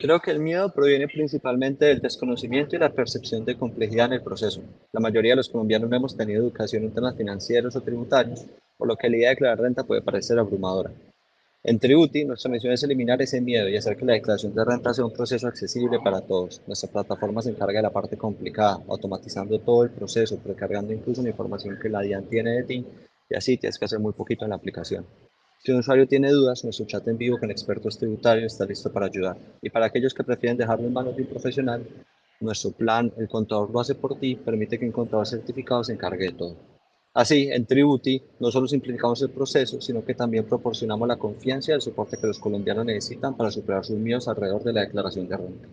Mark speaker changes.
Speaker 1: Creo que el miedo proviene principalmente del desconocimiento y la percepción de complejidad en el proceso. La mayoría de los colombianos no hemos tenido educación en temas financieros o tributarios, por lo que la idea de declarar renta puede parecer abrumadora. En Tributi, nuestra misión es eliminar ese miedo y hacer que la declaración de renta sea un proceso accesible para todos. Nuestra plataforma se encarga de la parte complicada, automatizando todo el proceso, precargando incluso la información que la DIAN tiene de ti y así tienes que hacer muy poquito en la aplicación. Si un usuario tiene dudas, nuestro chat en vivo con expertos tributarios está listo para ayudar. Y para aquellos que prefieren dejarlo en manos de un profesional, nuestro plan, el contador lo hace por ti, permite que un contador certificado se encargue de todo. Así, en Tributi no solo simplificamos el proceso, sino que también proporcionamos la confianza y el soporte que los colombianos necesitan para superar sus miedos alrededor de la declaración de renta.